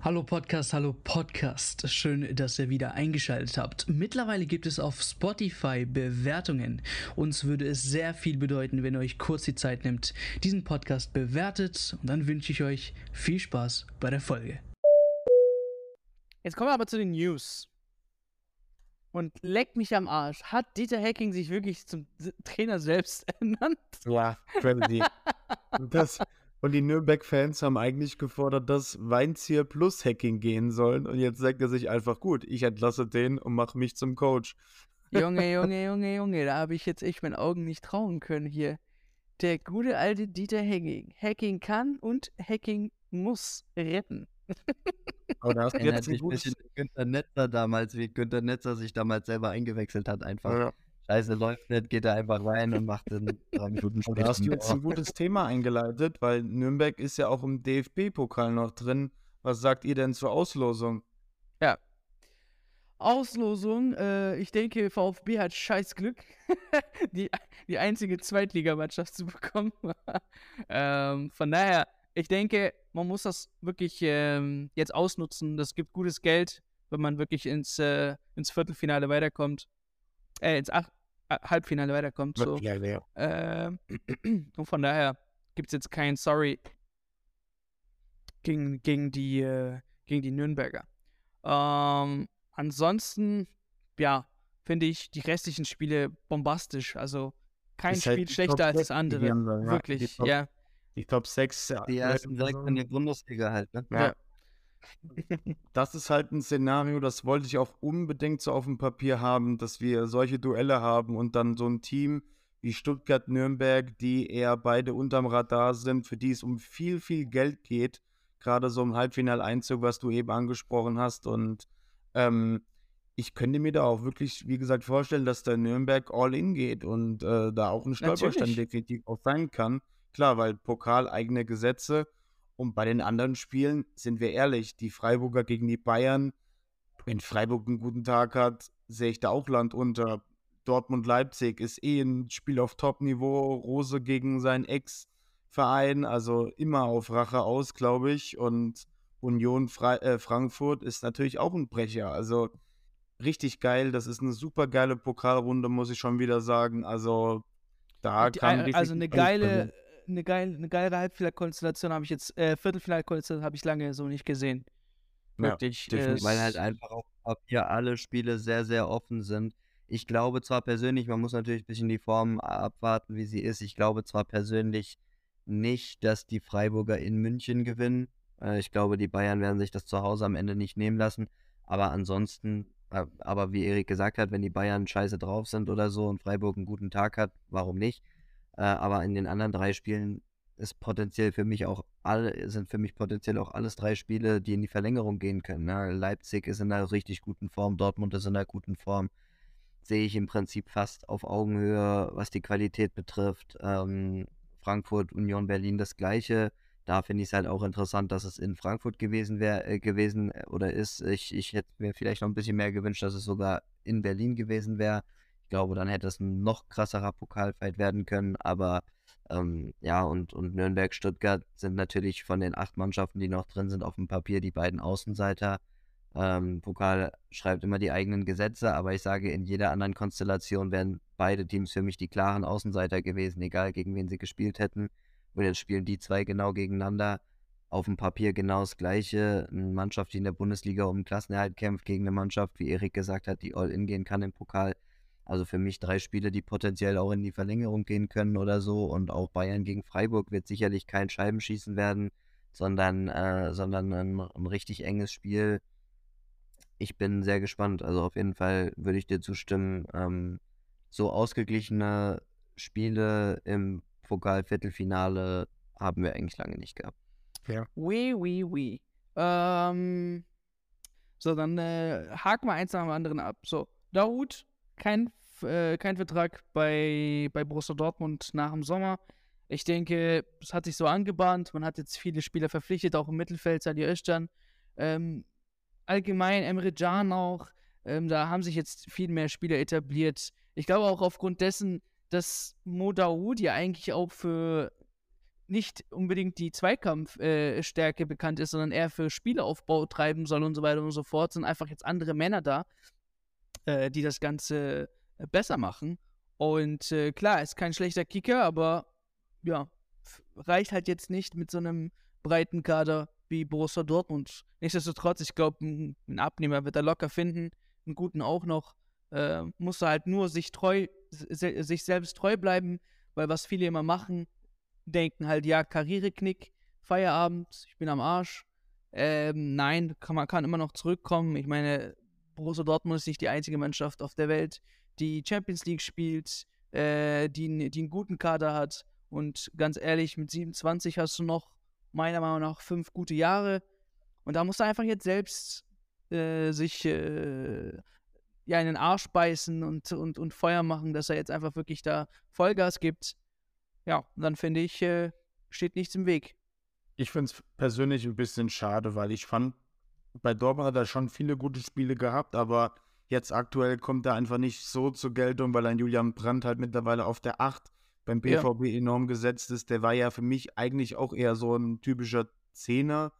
Hallo Podcast, hallo Podcast. Schön, dass ihr wieder eingeschaltet habt. Mittlerweile gibt es auf Spotify Bewertungen. Uns würde es sehr viel bedeuten, wenn ihr euch kurz die Zeit nimmt, diesen Podcast bewertet. Und dann wünsche ich euch viel Spaß bei der Folge. Jetzt kommen wir aber zu den News. Und leck mich am Arsch. Hat Dieter Hacking sich wirklich zum Trainer selbst ernannt? Ja, crazy. das, und die Nürnberg-Fans haben eigentlich gefordert, dass Weinzierl plus Hacking gehen sollen. Und jetzt sagt er sich einfach, gut, ich entlasse den und mache mich zum Coach. Junge, Junge, Junge, Junge, da habe ich jetzt echt meinen Augen nicht trauen können hier. Der gute alte Dieter Hacking. Hacking kann und Hacking muss retten. Aber da hast du jetzt ein bisschen Günther Netzer damals, wie Günther Netzer sich damals selber eingewechselt hat, einfach. Ja. Scheiße, läuft nicht, geht er einfach rein und macht den drei Minuten später. Da hast du jetzt ein gutes Thema eingeleitet, weil Nürnberg ist ja auch im DFB-Pokal noch drin. Was sagt ihr denn zur Auslosung? Ja. Auslosung, äh, ich denke, VfB hat scheiß Glück, die, die einzige Zweitligamannschaft zu bekommen. ähm, von daher, ich denke, man muss das wirklich ähm, jetzt ausnutzen. Das gibt gutes Geld, wenn man wirklich ins, äh, ins Viertelfinale weiterkommt. Äh, ins Ach Halbfinale weiterkommt. So. Ja, ja. Äh, und von daher gibt es jetzt kein Sorry gegen, gegen, die, äh, gegen die Nürnberger. Ähm, ansonsten, ja, finde ich die restlichen Spiele bombastisch. Also kein halt Spiel halt schlechter als das andere. Haben, ja. Wirklich, die Top, ja. Die Top 6. Die ersten direkt in der Bundesliga halt, ne? ja. Das ist halt ein Szenario, das wollte ich auch unbedingt so auf dem Papier haben, dass wir solche Duelle haben und dann so ein Team wie Stuttgart, Nürnberg, die eher beide unterm Radar sind, für die es um viel, viel Geld geht. Gerade so im Halbfinaleinzug, was du eben angesprochen hast. Und ähm, ich könnte mir da auch wirklich, wie gesagt, vorstellen, dass der Nürnberg all in geht und äh, da auch ein Stolperstein definitiv auch sein kann. Klar, weil Pokal eigene Gesetze und bei den anderen Spielen, sind wir ehrlich, die Freiburger gegen die Bayern, wenn Freiburg einen guten Tag hat, sehe ich da auch Land unter. Dortmund-Leipzig ist eh ein Spiel auf Top-Niveau. Rose gegen seinen Ex-Verein, also immer auf Rache aus, glaube ich. Und Union Fre äh, Frankfurt ist natürlich auch ein Brecher. Also richtig geil. Das ist eine super geile Pokalrunde, muss ich schon wieder sagen. Also da kann richtig Also eine geile, eine, geile, eine geile Halbfinalkonstellation habe ich jetzt, äh, Viertelfinalkonstellation habe ich lange so nicht gesehen. Wirklich. Ja, äh, weil halt einfach auf Papier alle Spiele sehr, sehr offen sind. Ich glaube zwar persönlich, man muss natürlich ein bisschen die Form abwarten, wie sie ist. Ich glaube zwar persönlich nicht, dass die Freiburger in München gewinnen. Äh, ich glaube, die Bayern werden sich das zu Hause am Ende nicht nehmen lassen. Aber ansonsten, äh, aber wie Erik gesagt hat, wenn die Bayern scheiße drauf sind oder so und Freiburg einen guten Tag hat, warum nicht? Äh, aber in den anderen drei Spielen ist potenziell für mich auch alle, sind für mich potenziell auch alles drei Spiele, die in die Verlängerung gehen können. Ne? Leipzig ist in einer richtig guten Form, Dortmund ist in einer guten Form. Sehe ich im Prinzip fast auf Augenhöhe, was die Qualität betrifft. Ähm, Frankfurt, Union Berlin das gleiche. Da finde ich es halt auch interessant, dass es in Frankfurt gewesen wäre, äh, gewesen äh, oder ist. Ich, ich hätte mir vielleicht noch ein bisschen mehr gewünscht, dass es sogar in Berlin gewesen wäre. Ich glaube, dann hätte es ein noch krasserer Pokalfight werden können. Aber ähm, ja, und, und Nürnberg, Stuttgart sind natürlich von den acht Mannschaften, die noch drin sind, auf dem Papier die beiden Außenseiter. Ähm, Pokal schreibt immer die eigenen Gesetze, aber ich sage, in jeder anderen Konstellation wären beide Teams für mich die klaren Außenseiter gewesen, egal gegen wen sie gespielt hätten. Und jetzt spielen die zwei genau gegeneinander. Auf dem Papier genau das Gleiche. Eine Mannschaft, die in der Bundesliga um Klassenerhalt kämpft, gegen eine Mannschaft, wie Erik gesagt hat, die All-In gehen kann im Pokal. Also für mich drei Spiele, die potenziell auch in die Verlängerung gehen können oder so. Und auch Bayern gegen Freiburg wird sicherlich kein Scheibenschießen werden, sondern, äh, sondern ein, ein richtig enges Spiel. Ich bin sehr gespannt. Also auf jeden Fall würde ich dir zustimmen. Ähm, so ausgeglichene Spiele im Pokal-Viertelfinale haben wir eigentlich lange nicht gehabt. Ja. Oui, oui, oui. Ähm, so, dann äh, haken wir eins nach dem anderen ab. So, Daoud, kein äh, kein Vertrag bei, bei Borussia Dortmund nach dem Sommer. Ich denke, es hat sich so angebahnt. Man hat jetzt viele Spieler verpflichtet, auch im Mittelfeld, Sadi Özcan. Ähm, allgemein Emre Can auch. Ähm, da haben sich jetzt viel mehr Spieler etabliert. Ich glaube auch aufgrund dessen, dass Mo Daoud ja eigentlich auch für nicht unbedingt die Zweikampfstärke äh, bekannt ist, sondern eher für Spielaufbau treiben soll und so weiter und so fort, sind einfach jetzt andere Männer da, äh, die das Ganze besser machen. Und äh, klar, ist kein schlechter Kicker, aber ja, reicht halt jetzt nicht mit so einem breiten Kader wie Borussia Dortmund. Nichtsdestotrotz, ich glaube, ein Abnehmer wird er locker finden, einen guten auch noch. Äh, muss er halt nur sich treu, se sich selbst treu bleiben, weil was viele immer machen, denken halt, ja, Karriereknick, Feierabend, ich bin am Arsch. Ähm, nein, kann, man kann immer noch zurückkommen. Ich meine, Borussia Dortmund ist nicht die einzige Mannschaft auf der Welt, die Champions League spielt, äh, die, die einen guten Kader hat. Und ganz ehrlich, mit 27 hast du noch meiner Meinung nach fünf gute Jahre. Und da muss er einfach jetzt selbst äh, sich äh, ja in den Arsch beißen und, und, und Feuer machen, dass er jetzt einfach wirklich da Vollgas gibt. Ja, dann finde ich, äh, steht nichts im Weg. Ich finde es persönlich ein bisschen schade, weil ich fand, bei Dortmund hat er schon viele gute Spiele gehabt, aber jetzt aktuell kommt er einfach nicht so zur Geltung, weil ein Julian Brandt halt mittlerweile auf der 8 beim BVB ja. enorm gesetzt ist. Der war ja für mich eigentlich auch eher so ein typischer Zehner.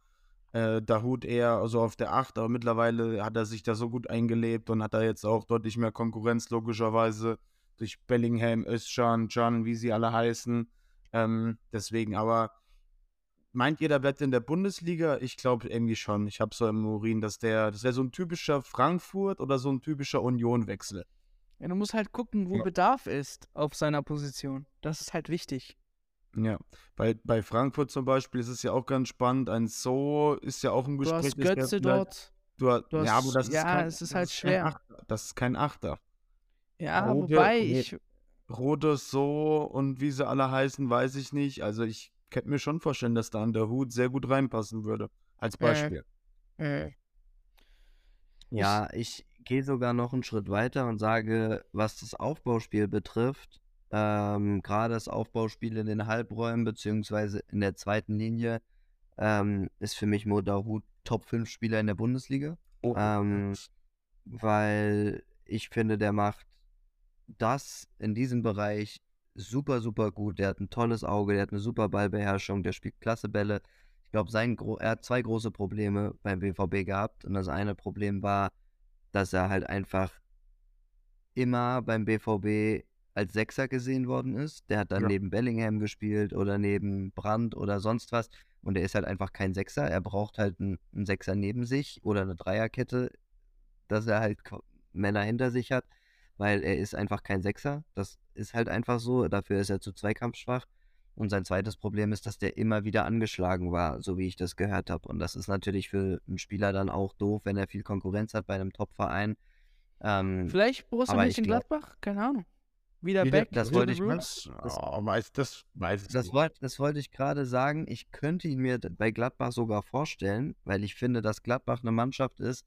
Äh, Dahut eher so auf der 8, aber mittlerweile hat er sich da so gut eingelebt und hat da jetzt auch deutlich mehr Konkurrenz, logischerweise, durch Bellingham, Özcan, Can, wie sie alle heißen. Ähm, deswegen, aber meint ihr, der bleibt in der Bundesliga? Ich glaube irgendwie schon. Ich habe so im Urin, dass der, das wäre so ein typischer Frankfurt oder so ein typischer Union-Wechsel. Ja, du musst halt gucken, wo ja. Bedarf ist auf seiner Position. Das ist halt wichtig. Ja, bei, bei Frankfurt zum Beispiel ist es ja auch ganz spannend. Ein So ist ja auch ein Gespräch. Du hast Götze dort. Du, hast, du hast, ja, aber das ja, ist kein, es ist halt schwer. das ist kein Achter. Ja, Rode, wobei ich. Rode, So und wie sie alle heißen, weiß ich nicht. Also ich könnte mir schon vorstellen, dass da an der Hut sehr gut reinpassen würde. Als äh, Beispiel. Äh, äh. Ja, ich, gehe sogar noch einen Schritt weiter und sage, was das Aufbauspiel betrifft, ähm, gerade das Aufbauspiel in den Halbräumen beziehungsweise in der zweiten Linie, ähm, ist für mich Modahut Top 5 Spieler in der Bundesliga. Oh. Ähm, weil ich finde, der macht das in diesem Bereich super, super gut. Der hat ein tolles Auge, der hat eine super Ballbeherrschung, der spielt klasse Bälle. Ich glaube, er hat zwei große Probleme beim BVB gehabt. Und das eine Problem war, dass er halt einfach immer beim BVB als Sechser gesehen worden ist. Der hat dann ja. neben Bellingham gespielt oder neben Brandt oder sonst was. Und er ist halt einfach kein Sechser. Er braucht halt einen, einen Sechser neben sich oder eine Dreierkette, dass er halt Männer hinter sich hat, weil er ist einfach kein Sechser. Das ist halt einfach so. Dafür ist er zu zweikampfschwach. Und sein zweites Problem ist, dass der immer wieder angeschlagen war, so wie ich das gehört habe. Und das ist natürlich für einen Spieler dann auch doof, wenn er viel Konkurrenz hat bei einem Top-Verein. Ähm, Vielleicht Borussia Mönchengladbach? Keine Ahnung. Wieder, wieder back. Das wollte ich das, oh, weiß, das, weiß das, wollt, das wollte ich gerade sagen. Ich könnte ihn mir bei Gladbach sogar vorstellen, weil ich finde, dass Gladbach eine Mannschaft ist,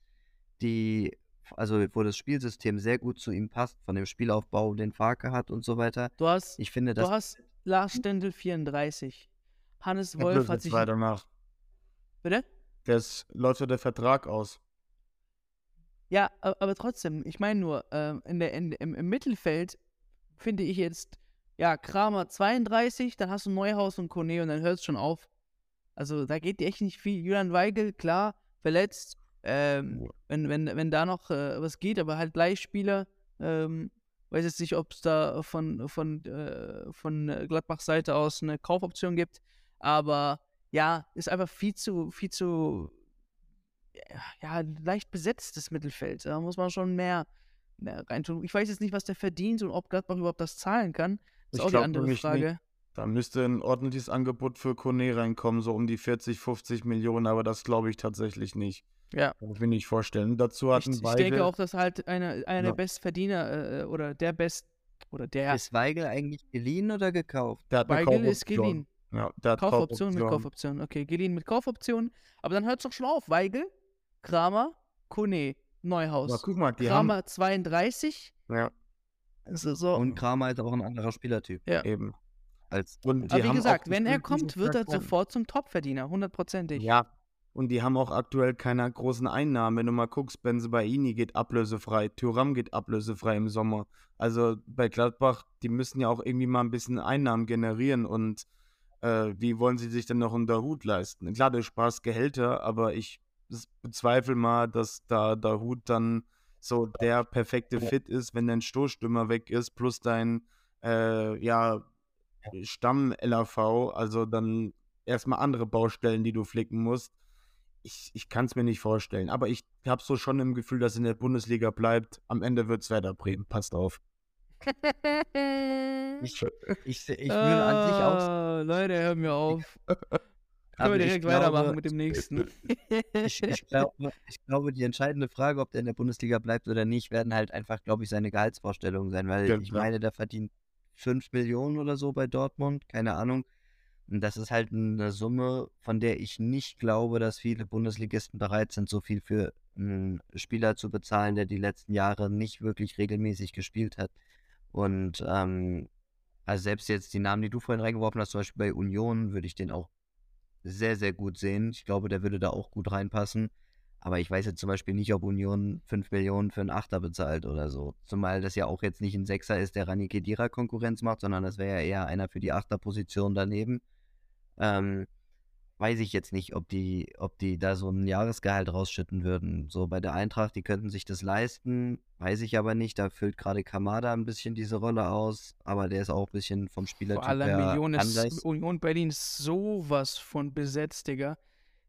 die, also wo das Spielsystem sehr gut zu ihm passt, von dem Spielaufbau, den Farke hat und so weiter. Du hast, ich finde, das, du hast Lars Stendel 34. Hannes Wolf hat sich. weiter nach. Bitte? Das läuft ja der Vertrag aus. Ja, aber trotzdem, ich meine nur, äh, in der, in, im, im, Mittelfeld finde ich jetzt, ja, Kramer 32, dann hast du Neuhaus und Kone und dann hört es schon auf. Also da geht echt nicht viel. Julian Weigel, klar, verletzt. Ähm, wenn, wenn, wenn da noch äh, was geht, aber halt Leihspieler, ähm, weiß jetzt nicht, ob es da von, von, äh, von Gladbachs Seite aus eine Kaufoption gibt. Aber ja, ist einfach viel zu, viel zu, ja, leicht besetztes Mittelfeld. Da muss man schon mehr, mehr reintun. Ich weiß jetzt nicht, was der verdient und ob Gladbach überhaupt das zahlen kann. Das ist ich auch die andere Frage. Nicht. Da müsste ein ordentliches Angebot für Kone reinkommen, so um die 40, 50 Millionen, aber das glaube ich tatsächlich nicht. Ja. Kann ich mir nicht vorstellen. Dazu hatten ich, ich denke auch, dass halt einer, einer ja. der Bestverdiener äh, oder der Best oder der. Ist Weigel eigentlich geliehen oder gekauft? Der hat Weigel ist geliehen. Ja, der hat Kaufoption, Kaufoption mit Kaufoption. Okay, geliehen mit Kaufoption. Aber dann hört es doch schon auf. Weigel, Kramer, Kone, Neuhaus. Aber guck mal, die Kramer haben... 32. Ja. Also so. Und Kramer ist auch ein anderer Spielertyp. Ja. Eben. Als, Aber wie gesagt, wenn er kommt, wird er sofort zum Topverdiener, hundertprozentig. Ja, und die haben auch aktuell keine großen Einnahmen. Wenn du mal guckst, Benzebaini geht ablösefrei, Thuram geht ablösefrei im Sommer. Also bei Gladbach, die müssen ja auch irgendwie mal ein bisschen Einnahmen generieren. Und äh, wie wollen sie sich denn noch einen Hut leisten? Klar, du sparst Gehälter, aber ich bezweifle mal, dass da der Hut dann so der perfekte Fit ist, wenn dein Stoßstürmer weg ist, plus dein äh, ja, Stamm-LAV, also dann erstmal andere Baustellen, die du flicken musst. Ich, ich kann es mir nicht vorstellen, aber ich habe so schon im Gefühl, dass in der Bundesliga bleibt. Am Ende wird es Werder Bremen. Passt auf. ich, ich, ich will an sich auch. Ah, Leute, hör mir auf. Können wir direkt glaube, weitermachen mit dem nächsten. ich, ich, glaube, ich glaube, die entscheidende Frage, ob der in der Bundesliga bleibt oder nicht, werden halt einfach, glaube ich, seine Gehaltsvorstellungen sein, weil ja, ich meine, der verdient 5 Millionen oder so bei Dortmund, keine Ahnung. Und das ist halt eine Summe, von der ich nicht glaube, dass viele Bundesligisten bereit sind, so viel für einen Spieler zu bezahlen, der die letzten Jahre nicht wirklich regelmäßig gespielt hat. Und ähm, also selbst jetzt die Namen, die du vorhin reingeworfen hast, zum Beispiel bei Union, würde ich den auch sehr, sehr gut sehen. Ich glaube, der würde da auch gut reinpassen. Aber ich weiß jetzt zum Beispiel nicht, ob Union 5 Millionen für einen Achter bezahlt oder so. Zumal das ja auch jetzt nicht ein Sechser ist, der Rani Kedira Konkurrenz macht, sondern das wäre ja eher einer für die Achterposition daneben. Ähm, weiß ich jetzt nicht, ob die, ob die da so ein Jahresgehalt rausschütten würden. So bei der Eintracht, die könnten sich das leisten, weiß ich aber nicht. Da füllt gerade Kamada ein bisschen diese Rolle aus, aber der ist auch ein bisschen vom Spielertyp Vor allem Million ist, Union Berlin ist sowas von besetzt, Digga.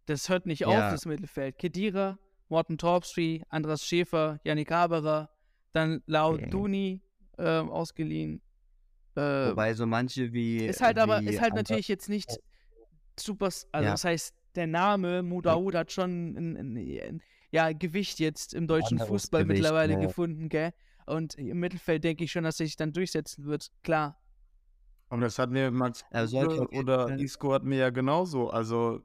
Das hört nicht ja. auf, das Mittelfeld. Kedira, Morten Torpsby, Andras Schäfer, Yannick Haberer, dann Lau mhm. Duni äh, ausgeliehen. Äh, Wobei so manche wie. Ist halt aber, ist halt natürlich jetzt nicht super, also ja. das heißt, der Name Mudaoud hat schon ein, ein, ein, ja, Gewicht jetzt im deutschen Fußball Gewicht, mittlerweile ja. gefunden, gell? Und im Mittelfeld denke ich schon, dass er sich dann durchsetzen wird, klar. Und das hat mir Max also, oder Isco hat mir ja genauso. Also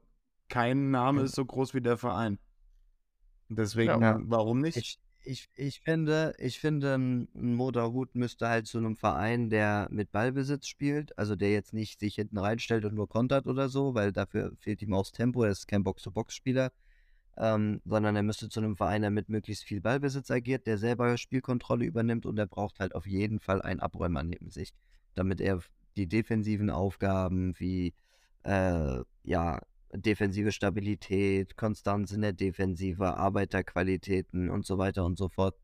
kein Name ist so groß wie der Verein. Deswegen, ja. warum nicht? Ich, ich, ich finde, ich finde, ein Motorhut müsste halt zu einem Verein, der mit Ballbesitz spielt, also der jetzt nicht sich hinten reinstellt und nur kontert oder so, weil dafür fehlt ihm auch das Tempo, er ist kein Box-to-Box-Spieler, ähm, sondern er müsste zu einem Verein, der mit möglichst viel Ballbesitz agiert, der selber Spielkontrolle übernimmt und er braucht halt auf jeden Fall einen Abräumer neben sich, damit er die defensiven Aufgaben wie äh, ja, defensive Stabilität, Konstanz in der Defensive, Arbeiterqualitäten und so weiter und so fort,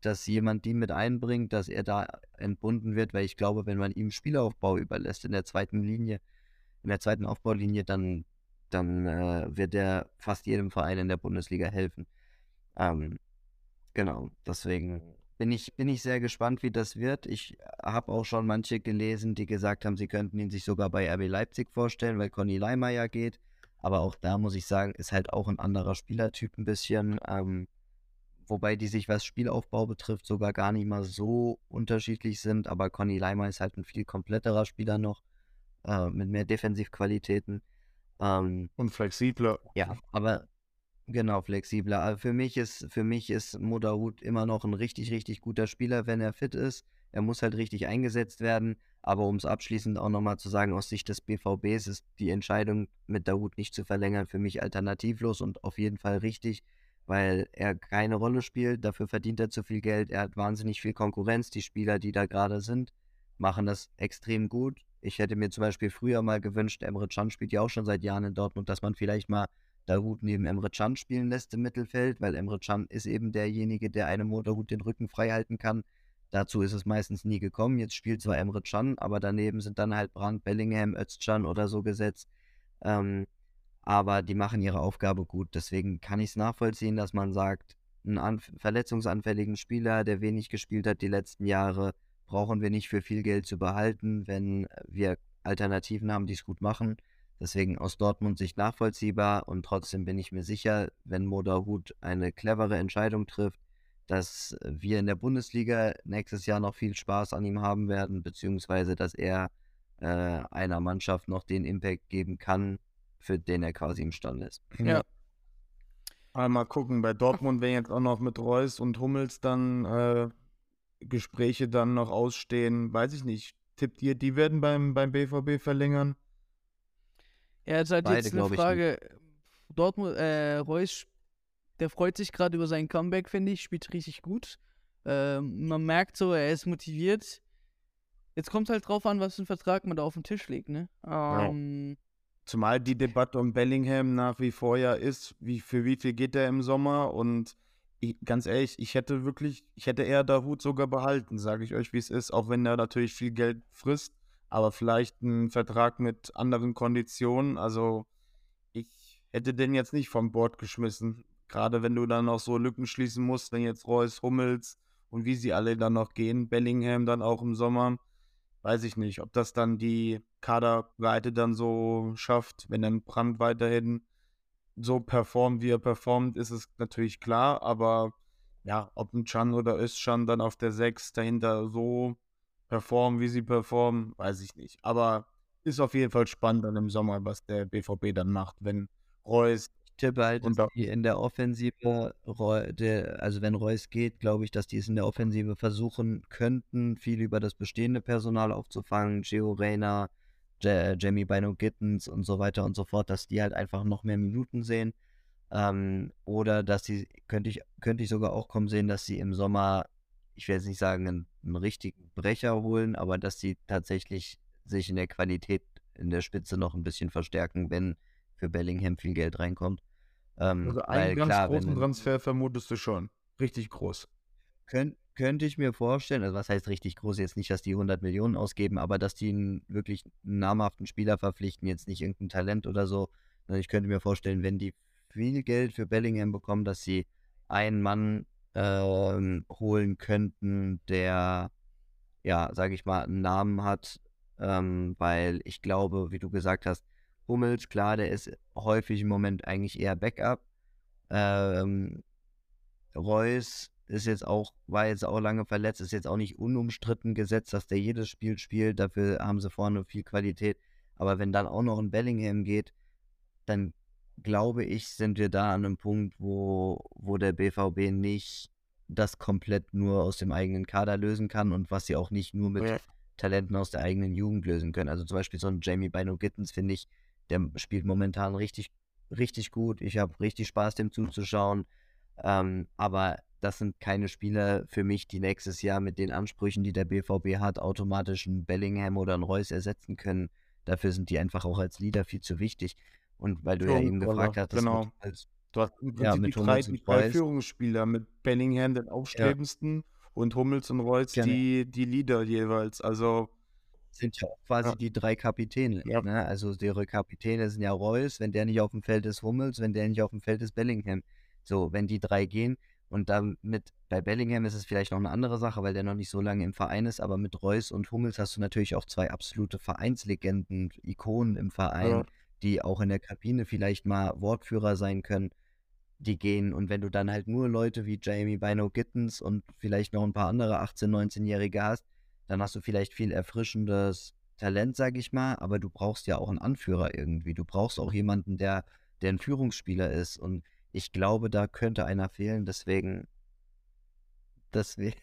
dass jemand die mit einbringt, dass er da entbunden wird, weil ich glaube, wenn man ihm Spielaufbau überlässt in der zweiten Linie, in der zweiten Aufbaulinie, dann, dann äh, wird er fast jedem Verein in der Bundesliga helfen. Ähm, genau, deswegen bin ich, bin ich sehr gespannt, wie das wird. Ich habe auch schon manche gelesen, die gesagt haben, sie könnten ihn sich sogar bei RB Leipzig vorstellen, weil Conny Leimer ja geht. Aber auch da muss ich sagen, ist halt auch ein anderer Spielertyp ein bisschen. Ähm, wobei die sich, was Spielaufbau betrifft, sogar gar nicht mal so unterschiedlich sind. Aber Conny Leimer ist halt ein viel kompletterer Spieler noch, äh, mit mehr Defensivqualitäten. Ähm, Und flexibler. Ja, aber Genau, flexibler. Aber für mich ist, für mich ist Moderhut immer noch ein richtig, richtig guter Spieler, wenn er fit ist. Er muss halt richtig eingesetzt werden. Aber um es abschließend auch nochmal zu sagen, aus Sicht des BVBs ist die Entscheidung, mit Dahut nicht zu verlängern, für mich alternativlos und auf jeden Fall richtig, weil er keine Rolle spielt. Dafür verdient er zu viel Geld. Er hat wahnsinnig viel Konkurrenz. Die Spieler, die da gerade sind, machen das extrem gut. Ich hätte mir zum Beispiel früher mal gewünscht, Emre Can spielt ja auch schon seit Jahren in Dortmund, dass man vielleicht mal Dahut neben Emre Can spielen lässt im Mittelfeld, weil Emre Can ist eben derjenige, der einem Motorhut den Rücken frei halten kann. Dazu ist es meistens nie gekommen. Jetzt spielt zwar Emre Can, aber daneben sind dann halt Brandt, Bellingham, Özcan oder so gesetzt. Ähm, aber die machen ihre Aufgabe gut. Deswegen kann ich es nachvollziehen, dass man sagt, einen verletzungsanfälligen Spieler, der wenig gespielt hat die letzten Jahre, brauchen wir nicht für viel Geld zu behalten, wenn wir Alternativen haben, die es gut machen. Deswegen aus Dortmund Sicht nachvollziehbar und trotzdem bin ich mir sicher, wenn Moderhut eine clevere Entscheidung trifft, dass wir in der Bundesliga nächstes Jahr noch viel Spaß an ihm haben werden, beziehungsweise dass er äh, einer Mannschaft noch den Impact geben kann, für den er quasi imstande ist. Ja. Mal gucken, bei Dortmund werden jetzt auch noch mit Reus und Hummels dann äh, Gespräche dann noch ausstehen. Weiß ich nicht. Tippt ihr, die werden beim, beim BVB verlängern? Ja, jetzt halt Beide, jetzt eine Frage. Dortmund, äh, Reus, der freut sich gerade über sein Comeback, finde ich, spielt richtig gut. Ähm, man merkt so, er ist motiviert. Jetzt kommt halt drauf an, was für ein Vertrag man da auf den Tisch legt, ne? Ähm, Zumal die Debatte um Bellingham nach wie vor ja ist, wie, für wie viel geht er im Sommer und ich, ganz ehrlich, ich hätte wirklich, ich hätte eher Hut sogar behalten, sage ich euch, wie es ist, auch wenn er natürlich viel Geld frisst, aber vielleicht einen Vertrag mit anderen Konditionen. Also ich hätte den jetzt nicht vom Bord geschmissen. Gerade wenn du dann noch so Lücken schließen musst, wenn jetzt Reus, Hummels und wie sie alle dann noch gehen, Bellingham dann auch im Sommer, weiß ich nicht, ob das dann die Kaderweite dann so schafft, wenn dann Brand weiterhin so performt, wie er performt, ist es natürlich klar, aber ja, ob ein Chan oder Özcan dann auf der 6 dahinter so performen, wie sie performen, weiß ich nicht. Aber ist auf jeden Fall spannend dann im Sommer, was der BVB dann macht, wenn Reus. Ich tippe halt, dass die in der Offensive, also wenn Reus geht, glaube ich, dass die es in der Offensive versuchen könnten, viel über das bestehende Personal aufzufangen. Gio Reyna, Jamie Bino Gittens und so weiter und so fort, dass die halt einfach noch mehr Minuten sehen. Ähm, oder dass sie, könnte ich, könnte ich sogar auch kommen sehen, dass sie im Sommer, ich will jetzt nicht sagen, einen, einen richtigen Brecher holen, aber dass sie tatsächlich sich in der Qualität in der Spitze noch ein bisschen verstärken, wenn für Bellingham viel Geld reinkommt. Ähm, also einen ganz klar, großen wenn, Transfer vermutest du schon. Richtig groß. Könnt, könnte ich mir vorstellen, also was heißt richtig groß, jetzt nicht, dass die 100 Millionen ausgeben, aber dass die einen wirklich namhaften Spieler verpflichten, jetzt nicht irgendein Talent oder so. Ich könnte mir vorstellen, wenn die viel Geld für Bellingham bekommen, dass sie einen Mann äh, holen könnten, der, ja, sage ich mal, einen Namen hat, ähm, weil ich glaube, wie du gesagt hast, Hummels, klar, der ist häufig im Moment eigentlich eher Backup. Ähm, Reus ist jetzt auch, war jetzt auch lange verletzt, ist jetzt auch nicht unumstritten gesetzt, dass der jedes Spiel spielt. Dafür haben sie vorne viel Qualität. Aber wenn dann auch noch ein Bellingham geht, dann glaube ich, sind wir da an einem Punkt, wo, wo der BVB nicht das komplett nur aus dem eigenen Kader lösen kann und was sie auch nicht nur mit ja. Talenten aus der eigenen Jugend lösen können. Also zum Beispiel so ein Jamie Bino Gittens, finde ich, der spielt momentan richtig, richtig gut. Ich habe richtig Spaß, dem zuzuschauen. Ähm, aber das sind keine Spieler für mich, die nächstes Jahr mit den Ansprüchen, die der BVB hat, automatisch einen Bellingham oder einen Reus ersetzen können. Dafür sind die einfach auch als Leader viel zu wichtig. Und weil du ja, ja eben gefragt hast, genau. Als, du hast im Prinzip ja, die, drei, die drei Führungsspieler mit Bellingham den aufstrebendsten ja. und Hummels und Reus die, die Leader jeweils. Also sind ja auch quasi die drei Kapitäne. Ne? Also ihre Kapitäne sind ja Reus, wenn der nicht auf dem Feld ist, Hummels, wenn der nicht auf dem Feld ist, Bellingham. So, wenn die drei gehen, und damit, bei Bellingham ist es vielleicht noch eine andere Sache, weil der noch nicht so lange im Verein ist, aber mit Reus und Hummels hast du natürlich auch zwei absolute Vereinslegenden, Ikonen im Verein, ja. Die auch in der Kabine vielleicht mal Wortführer sein können, die gehen. Und wenn du dann halt nur Leute wie Jamie Bino Gittens und vielleicht noch ein paar andere 18-, 19-Jährige hast, dann hast du vielleicht viel erfrischendes Talent, sag ich mal, aber du brauchst ja auch einen Anführer irgendwie. Du brauchst auch jemanden, der, der ein Führungsspieler ist. Und ich glaube, da könnte einer fehlen, deswegen, deswegen,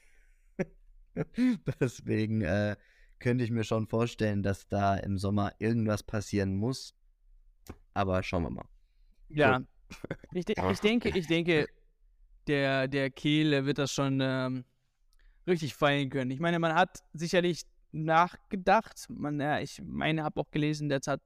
deswegen äh, könnte ich mir schon vorstellen, dass da im Sommer irgendwas passieren muss. Aber schauen wir mal. Ja, ich, de ich, denke, ich denke, der, der Kehl wird das schon ähm, richtig feiern können. Ich meine, man hat sicherlich nachgedacht. Man, ja, ich meine, habe auch gelesen, der hat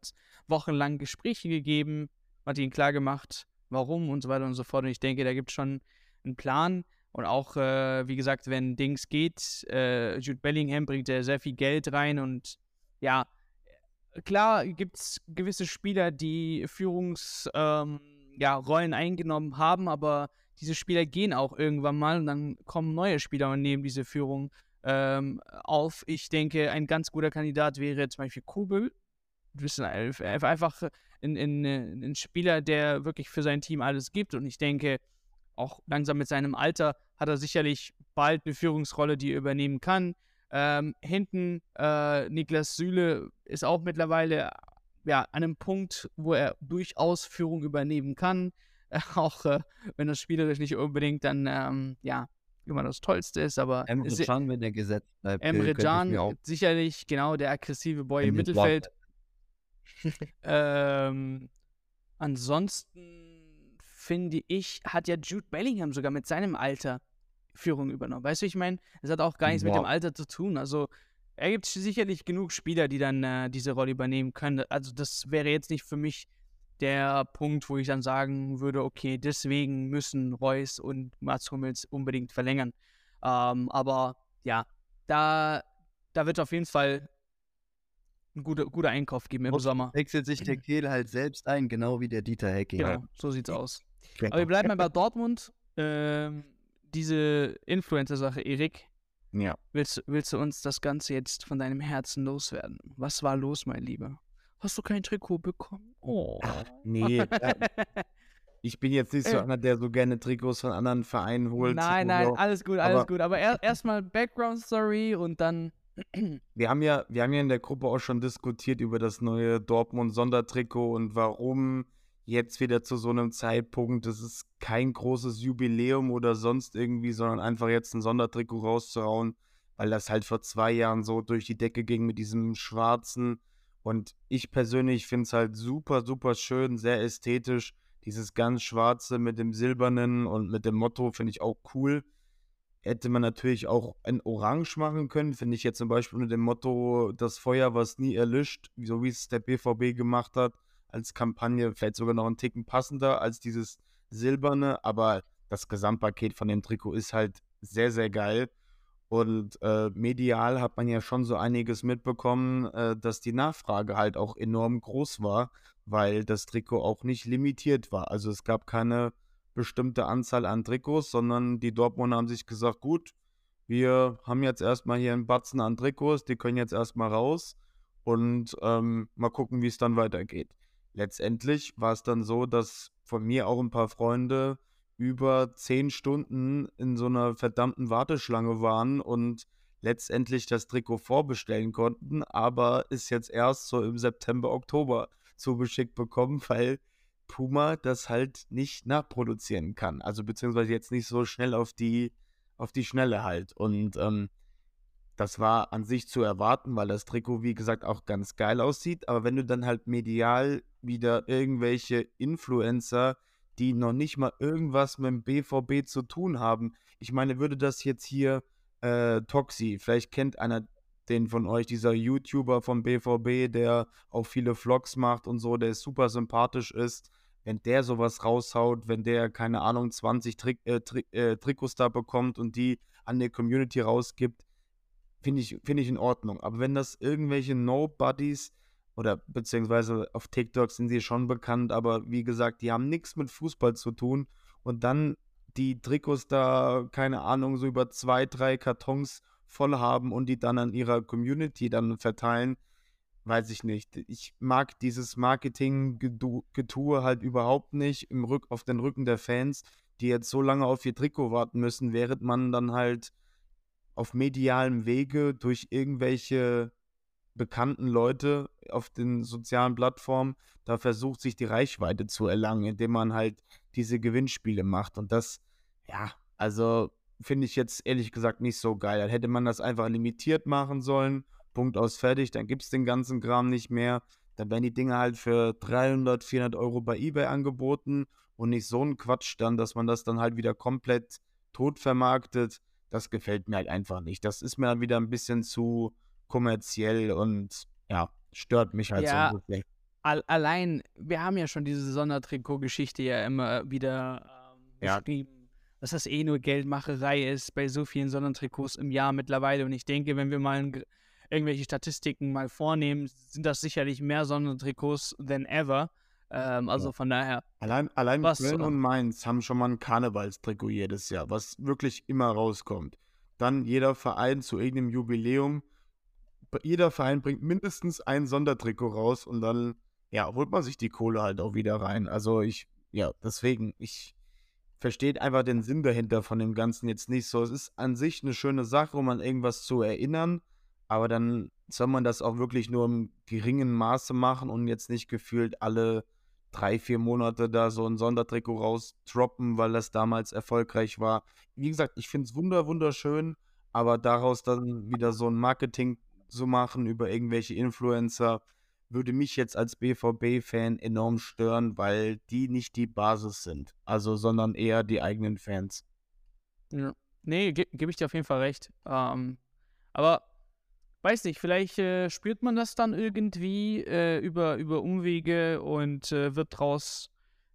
wochenlang Gespräche gegeben, hat ihn klar gemacht, warum und so weiter und so fort. Und ich denke, da gibt es schon einen Plan. Und auch, äh, wie gesagt, wenn Dings geht, äh, Jude Bellingham bringt ja sehr viel Geld rein. Und ja, klar gibt es gewisse Spieler, die Führungsrollen ähm, ja, eingenommen haben, aber diese Spieler gehen auch irgendwann mal und dann kommen neue Spieler und nehmen diese Führung ähm, auf. Ich denke, ein ganz guter Kandidat wäre zum Beispiel Kobel. Einfach ein, ein, ein Spieler, der wirklich für sein Team alles gibt. Und ich denke, auch langsam mit seinem Alter hat er sicherlich bald eine Führungsrolle, die er übernehmen kann. Ähm, hinten äh, Niklas Süle ist auch mittlerweile ja, an einem Punkt, wo er durchaus Führung übernehmen kann. Äh, auch äh, wenn das spielerisch nicht unbedingt dann ähm, ja immer das Tollste ist, aber Emre Can, wenn der gesetzt bleibt, Emre Can, sicherlich genau der aggressive Boy im Mittelfeld. Ähm, ansonsten finde ich, hat ja Jude Bellingham sogar mit seinem Alter Führung übernommen. Weißt du, ich meine, es hat auch gar nichts wow. mit dem Alter zu tun. Also er gibt sicherlich genug Spieler, die dann äh, diese Rolle übernehmen können. Also das wäre jetzt nicht für mich der Punkt, wo ich dann sagen würde, okay, deswegen müssen Reus und Mats Hummels unbedingt verlängern. Ähm, aber ja, da, da wird auf jeden Fall ein guter, guter Einkauf geben im Und Sommer. Wechselt sich der Kehl halt selbst ein, genau wie der Dieter Hecking. Genau, so sieht's aus. Aber wir bleiben mal bei Dortmund. Ähm, diese Influencer-Sache, Erik. Ja. Willst, willst du uns das Ganze jetzt von deinem Herzen loswerden? Was war los, mein Lieber? Hast du kein Trikot bekommen? Oh. Nee, äh, ich bin jetzt nicht so Äh. einer, der so gerne Trikots von anderen Vereinen holt. Nein, nein, wir- alles gut, alles aber- gut. Aber er, erstmal Background-Story und dann. Wir haben ja, wir haben ja in der Gruppe auch schon diskutiert über das neue Dortmund-Sondertrikot und warum jetzt wieder zu so einem Zeitpunkt. Das ist kein großes Jubiläum oder sonst irgendwie, sondern einfach jetzt ein Sondertrikot rauszuhauen, weil das halt vor zwei Jahren so durch die Decke ging mit diesem schwarzen. Und ich persönlich finde es halt super, super schön, sehr ästhetisch. Dieses ganz schwarze mit dem silbernen und mit dem Motto finde ich auch cool hätte man natürlich auch ein Orange machen können, finde ich jetzt zum Beispiel unter dem Motto, das Feuer, was nie erlischt, so wie es der BVB gemacht hat, als Kampagne, vielleicht sogar noch einen Ticken passender als dieses silberne, aber das Gesamtpaket von dem Trikot ist halt sehr, sehr geil. Und äh, medial hat man ja schon so einiges mitbekommen, äh, dass die Nachfrage halt auch enorm groß war, weil das Trikot auch nicht limitiert war. Also es gab keine bestimmte Anzahl an Trikots, sondern die Dortmunder haben sich gesagt, gut, wir haben jetzt erstmal hier einen Batzen an Trikots, die können jetzt erstmal raus und ähm, mal gucken, wie es dann weitergeht. Letztendlich war es dann so, dass von mir auch ein paar Freunde über zehn Stunden in so einer verdammten Warteschlange waren und letztendlich das Trikot vorbestellen konnten, aber ist jetzt erst so im September, Oktober zugeschickt bekommen, weil Puma das halt nicht nachproduzieren kann. Also beziehungsweise jetzt nicht so schnell auf die, auf die Schnelle halt. Und ähm, das war an sich zu erwarten, weil das Trikot, wie gesagt, auch ganz geil aussieht. Aber wenn du dann halt medial wieder irgendwelche Influencer, die noch nicht mal irgendwas mit dem BVB zu tun haben, ich meine, würde das jetzt hier äh, Toxi, vielleicht kennt einer den von euch, dieser YouTuber vom BVB, der auch viele Vlogs macht und so, der super sympathisch ist, wenn der sowas raushaut, wenn der, keine Ahnung, 20 Tri äh, Tri äh, Trikots da bekommt und die an die Community rausgibt, finde ich, find ich in Ordnung. Aber wenn das irgendwelche Nobodies oder beziehungsweise auf TikTok sind sie schon bekannt, aber wie gesagt, die haben nichts mit Fußball zu tun und dann die Trikots da, keine Ahnung, so über zwei, drei Kartons voll haben und die dann an ihrer Community dann verteilen, weiß ich nicht. Ich mag dieses Marketing-Getue halt überhaupt nicht im Rück auf den Rücken der Fans, die jetzt so lange auf ihr Trikot warten müssen, während man dann halt auf medialem Wege durch irgendwelche bekannten Leute auf den sozialen Plattformen da versucht, sich die Reichweite zu erlangen, indem man halt diese Gewinnspiele macht. Und das, ja, also finde ich jetzt ehrlich gesagt nicht so geil. Dann hätte man das einfach limitiert machen sollen. Punkt aus fertig, dann gibt es den ganzen Kram nicht mehr. Dann werden die Dinge halt für 300, 400 Euro bei eBay angeboten und nicht so ein Quatsch dann, dass man das dann halt wieder komplett tot vermarktet. Das gefällt mir halt einfach nicht. Das ist mir dann wieder ein bisschen zu kommerziell und ja, stört mich halt Ja, so ein bisschen. All, allein, wir haben ja schon diese Sondertrikot-Geschichte ja immer wieder ähm, Ja. beschrieben, dass das eh nur Geldmacherei ist bei so vielen Sondertrikots im Jahr mittlerweile. Und ich denke, wenn wir mal irgendwelche Statistiken mal vornehmen, sind das sicherlich mehr Sondertrikots than ever. Ähm, also Ja. von daher, Allein, allein Was, Köln äh, und Mainz haben schon mal ein Karnevalstrikot jedes Jahr, was wirklich immer rauskommt. Dann jeder Verein zu irgendeinem Jubiläum. Jeder Verein bringt mindestens ein Sondertrikot raus und dann, ja, holt man sich die Kohle halt auch wieder rein. Also ich, ja, deswegen, ich verstehe einfach den Sinn dahinter von dem Ganzen jetzt nicht so. Es ist an sich eine schöne Sache, um an irgendwas zu erinnern, aber dann soll man das auch wirklich nur im geringen Maße machen und jetzt nicht gefühlt alle drei, vier Monate da so ein Sondertrikot rausdroppen, weil das damals erfolgreich war. Wie gesagt, ich finde es wunder, wunderschön, aber daraus dann wieder so ein Marketing zu machen über irgendwelche Influencer, würde mich jetzt als BVB-Fan enorm stören, weil die nicht die Basis sind. Also, sondern eher die eigenen Fans. ja. nee, ge gebe ich dir auf jeden Fall recht. Ähm, aber weiß nicht, vielleicht äh, spürt man das dann irgendwie äh, über, über Umwege und äh, wird daraus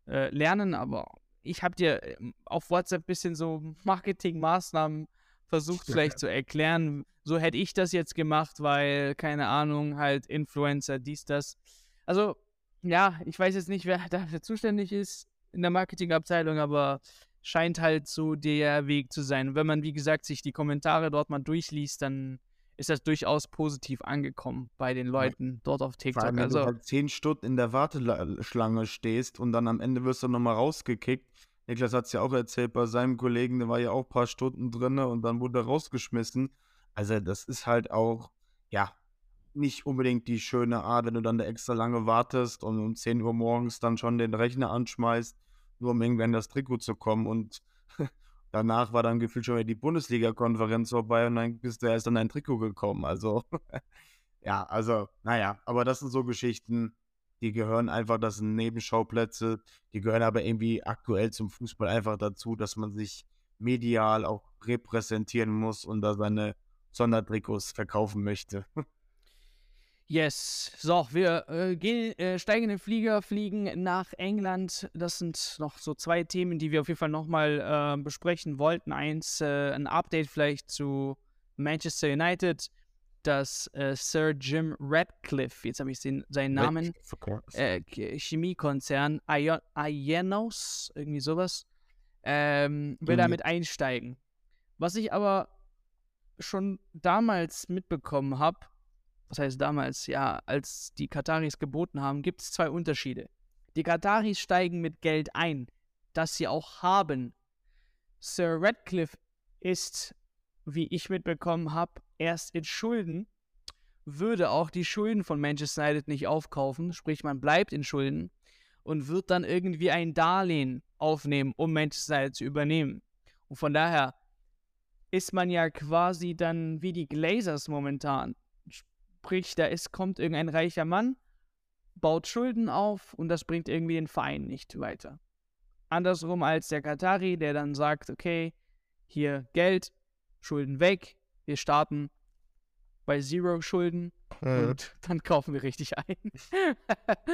äh, lernen, aber ich habe dir ähm, auf WhatsApp ein bisschen so Marketingmaßnahmen versucht vielleicht zu erklären. So hätte ich das jetzt gemacht, weil, keine Ahnung, halt Influencer, dies, das. Also, ja, ich weiß jetzt nicht, wer dafür zuständig ist in der Marketingabteilung, aber scheint halt so der Weg zu sein. Und wenn man, wie gesagt, sich die Kommentare dort mal durchliest, dann ist das durchaus positiv angekommen bei den Leuten dort auf TikTok. Vor allem, wenn also, du halt zehn Stunden in der Warteschlange stehst und dann am Ende wirst du nochmal rausgekickt. Niklas hat es ja auch erzählt, bei seinem Kollegen, der war ja auch ein paar Stunden drin und dann wurde er rausgeschmissen. Also das ist halt auch, ja, nicht unbedingt die schöne Art, wenn du dann da extra lange wartest und um 10 Uhr morgens dann schon den Rechner anschmeißt, nur um irgendwann das Trikot zu kommen und Danach war dann gefühlt schon wieder die Bundesliga-Konferenz vorbei und dann bist du erst an dein Trikot gekommen. Also, ja, also, naja, aber das sind so Geschichten, die gehören einfach, das sind Nebenschauplätze, die gehören aber irgendwie aktuell zum Fußball einfach dazu, dass man sich medial auch repräsentieren muss und da seine Sondertrikots verkaufen möchte. Yes. So, wir äh, gehen, äh, steigen in den Flieger, fliegen nach England. Das sind noch so zwei Themen, die wir auf jeden Fall nochmal äh, besprechen wollten. Eins, äh, ein Update vielleicht zu Manchester United, dass äh, Sir Jim Radcliffe, jetzt habe ich den, seinen Namen, äh, Chemiekonzern, Ienos, irgendwie sowas, ähm, will mhm. damit einsteigen. Was ich aber schon damals mitbekommen habe, was heißt damals, ja, als die Kataris geboten haben, gibt es zwei Unterschiede. Die Kataris steigen mit Geld ein, das sie auch haben. Sir Radcliffe ist, wie ich mitbekommen habe, erst in Schulden, würde auch die Schulden von Manchester United nicht aufkaufen, sprich man bleibt in Schulden und wird dann irgendwie ein Darlehen aufnehmen, um Manchester United zu übernehmen. Und von daher ist man ja quasi dann wie die Glazers momentan. Sprich, da ist, kommt irgendein reicher Mann, baut Schulden auf und das bringt irgendwie den Verein nicht weiter. Andersrum als der Katari, der dann sagt, okay, hier Geld, Schulden weg, wir starten bei Zero Schulden mhm. und dann kaufen wir richtig ein.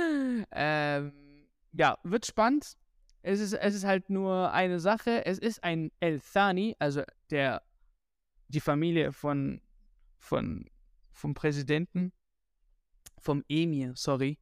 ähm, ja, wird spannend. Es ist, es ist halt nur eine Sache. Es ist ein El Thani, also der, die Familie von, von vom Präsidenten, vom Emir, sorry.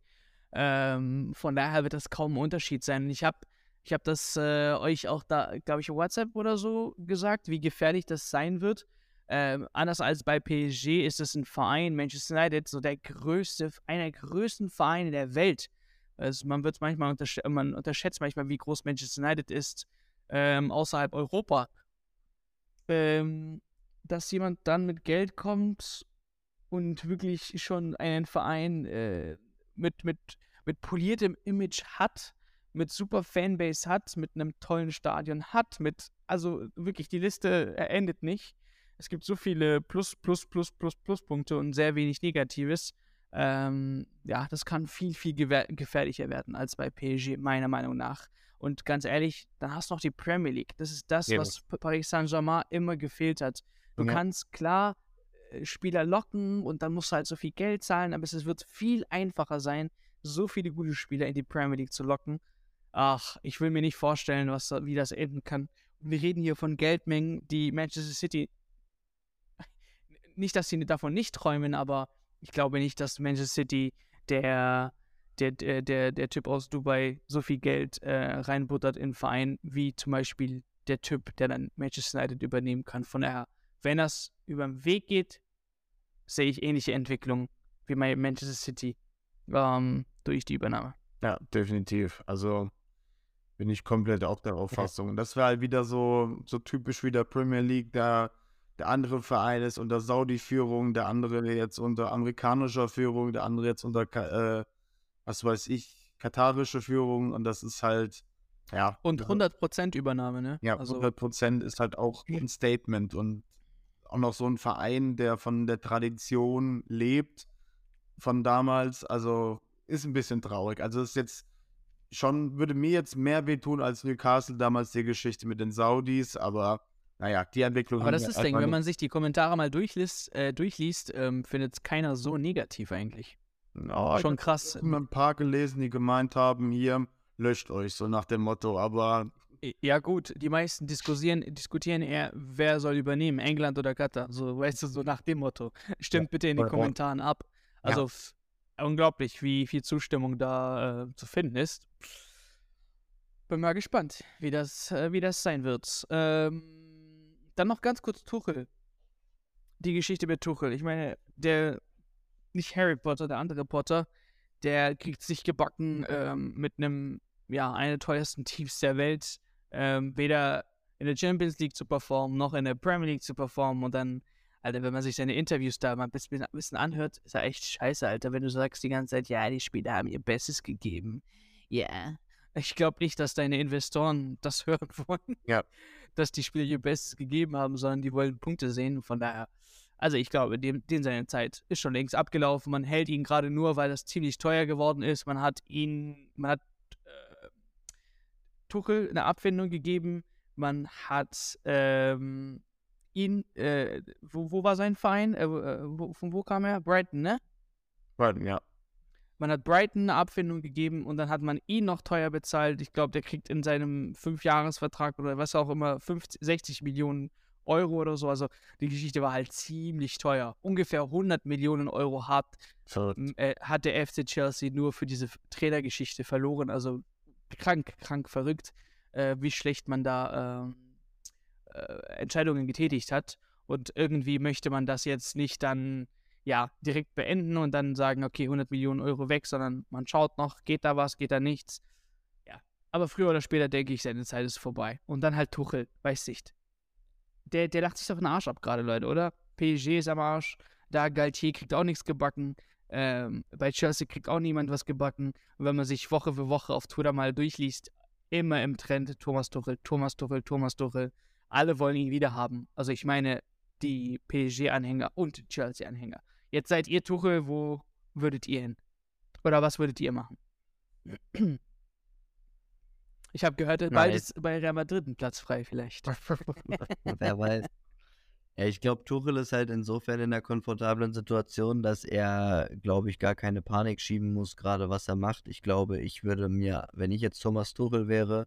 Ähm, von daher wird das kaum ein Unterschied sein. Ich habe ich hab das äh, euch auch da, glaube ich, WhatsApp oder so gesagt, wie gefährlich das sein wird. Ähm, anders als bei PSG ist es ein Verein, Manchester United, so der größte, einer der größten Vereine der Welt. Also man wird manchmal untersch man unterschätzt manchmal, wie groß Manchester United ist ähm, außerhalb Europa. Ähm, dass jemand dann mit Geld kommt und wirklich schon einen Verein äh, mit, mit, mit poliertem Image hat, mit super Fanbase hat, mit einem tollen Stadion hat, mit, also wirklich, die Liste endet nicht. Es gibt so viele Plus, Plus, Plus, Plus, Pluspunkte und sehr wenig Negatives. Ähm, ja, das kann viel, viel gefährlicher werden als bei PSG, meiner Meinung nach. Und ganz ehrlich, dann hast du noch die Premier League. Das ist das, ja. was Paris Saint-Germain immer gefehlt hat. Du ja. kannst klar Spieler locken und dann musst du halt so viel Geld zahlen, aber es wird viel einfacher sein, so viele gute Spieler in die Premier League zu locken. Ach, ich will mir nicht vorstellen, was, wie das enden kann. wir reden hier von Geldmengen, die Manchester City. Nicht, dass sie davon nicht träumen, aber ich glaube nicht, dass Manchester City der, der, der, der, der Typ aus Dubai so viel Geld äh, reinbuttert in den Verein, wie zum Beispiel der Typ, der dann Manchester United übernehmen kann. Von daher wenn das über den Weg geht, sehe ich ähnliche Entwicklungen wie bei Manchester City ähm, durch die Übernahme. Ja, definitiv. Also bin ich komplett auch der Auffassung. Und das wäre halt wieder so, so typisch wie der Premier League, der, der andere Verein ist unter Saudi-Führung, der andere jetzt unter amerikanischer Führung, der andere jetzt unter, äh, was weiß ich, katarische Führung. Und das ist halt, ja. Und 100% Übernahme, ne? Ja, also, 100% ist halt auch ein Statement. Und auch noch so ein Verein, der von der Tradition lebt, von damals. Also ist ein bisschen traurig. Also ist jetzt schon, würde mir jetzt mehr wehtun als Newcastle damals die Geschichte mit den Saudis, aber naja, die Entwicklung. Aber das ist das Ding, wenn man sich die Kommentare mal durchliest, äh, durchliest ähm, findet es keiner so negativ eigentlich. No, Schon krass. Ich habe ein paar gelesen, die gemeint haben, hier löscht euch, so nach dem Motto, aber. Ja, gut, die meisten diskutieren, diskutieren eher, wer soll übernehmen, England oder Katar. So, weißt du, so nach dem Motto. Stimmt ja, bitte in den Kommentaren ab. Also ja. unglaublich, wie viel Zustimmung da äh, zu finden ist. Bin mal gespannt, wie das, äh, wie das sein wird. Ähm, dann noch ganz kurz Tuchel. Die Geschichte mit Tuchel. Ich meine, der, nicht Harry Potter, der andere Potter, der kriegt sich gebacken ähm, mit einem, ja, einer der teuersten Teams der Welt, ähm, weder in der Champions League zu performen, noch in der Premier League zu performen und dann Alter, wenn man sich seine Interviews da mal ein bisschen, ein bisschen anhört, ist er echt scheiße, Alter. Wenn du sagst die ganze Zeit, ja, die Spieler haben ihr Bestes gegeben. Ja. Yeah. Ich glaube nicht, dass deine Investoren das hören wollen. Ja. Dass die Spieler ihr Bestes gegeben haben, sondern die wollen Punkte sehen. Von daher, also ich glaube, den, den seine Zeit ist schon längst abgelaufen. Man hält ihn gerade nur, weil das ziemlich teuer geworden ist. Man hat ihn, man hat Tuchel eine Abfindung gegeben. Man hat ähm, ihn, äh, wo, wo war sein Verein? Äh, äh, wo, von wo kam er? Brighton, ne? Brighton, ja. Man hat Brighton eine Abfindung gegeben und dann hat man ihn noch teuer bezahlt. Ich glaube, der kriegt in seinem Fünfjahresvertrag oder was auch immer 50, 60 Millionen Euro oder so. Also die Geschichte war halt ziemlich teuer. Ungefähr 100 Millionen Euro hat, äh, hat der FC Chelsea nur für diese Trainergeschichte verloren. Also krank, krank verrückt, äh, wie schlecht man da ähm, äh, Entscheidungen getätigt hat. Und irgendwie möchte man das jetzt nicht dann ja direkt beenden und dann sagen, okay, 100 Millionen Euro weg, sondern man schaut noch, geht da was, geht da nichts. Ja, aber früher oder später denke ich, seine Zeit ist vorbei. Und dann halt Tuchel, weiß nicht. Der, der lacht sich doch den Arsch ab gerade, Leute, oder? PSG ist am Arsch, da Galtier kriegt auch nichts gebacken. Ähm, bei Chelsea kriegt auch niemand was gebacken. Und wenn man sich Woche für Woche auf Twitter mal durchliest, immer im Trend Thomas Tuchel, Thomas Tuchel, Thomas Tuchel alle wollen ihn wieder haben. Also ich meine, die PSG-Anhänger und Chelsea-Anhänger. Jetzt seid ihr Tuchel, wo würdet ihr hin? Oder was würdet ihr machen? Ich habe gehört, bald ist bei Real Madrid ein Platz frei vielleicht. Wer weiß. Ja, ich glaube, Tuchel ist halt insofern in der komfortablen Situation, dass er, glaube ich, gar keine Panik schieben muss, gerade was er macht. Ich glaube, ich würde mir, wenn ich jetzt Thomas Tuchel wäre,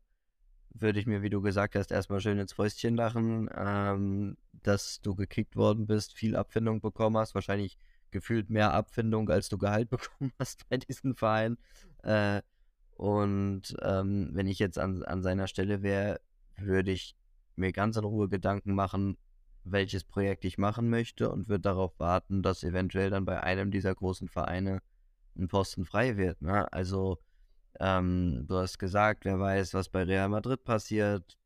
würde ich mir, wie du gesagt hast, erstmal schön ins Fäustchen lachen, ähm, dass du gekickt worden bist, viel Abfindung bekommen hast, wahrscheinlich gefühlt mehr Abfindung, als du Gehalt bekommen hast bei diesem Verein. Äh, und ähm, wenn ich jetzt an, an seiner Stelle wäre, würde ich mir ganz in Ruhe Gedanken machen, welches Projekt ich machen möchte und würde darauf warten, dass eventuell dann bei einem dieser großen Vereine ein Posten frei wird. Ne? Also ähm, du hast gesagt, wer weiß, was bei Real Madrid passiert.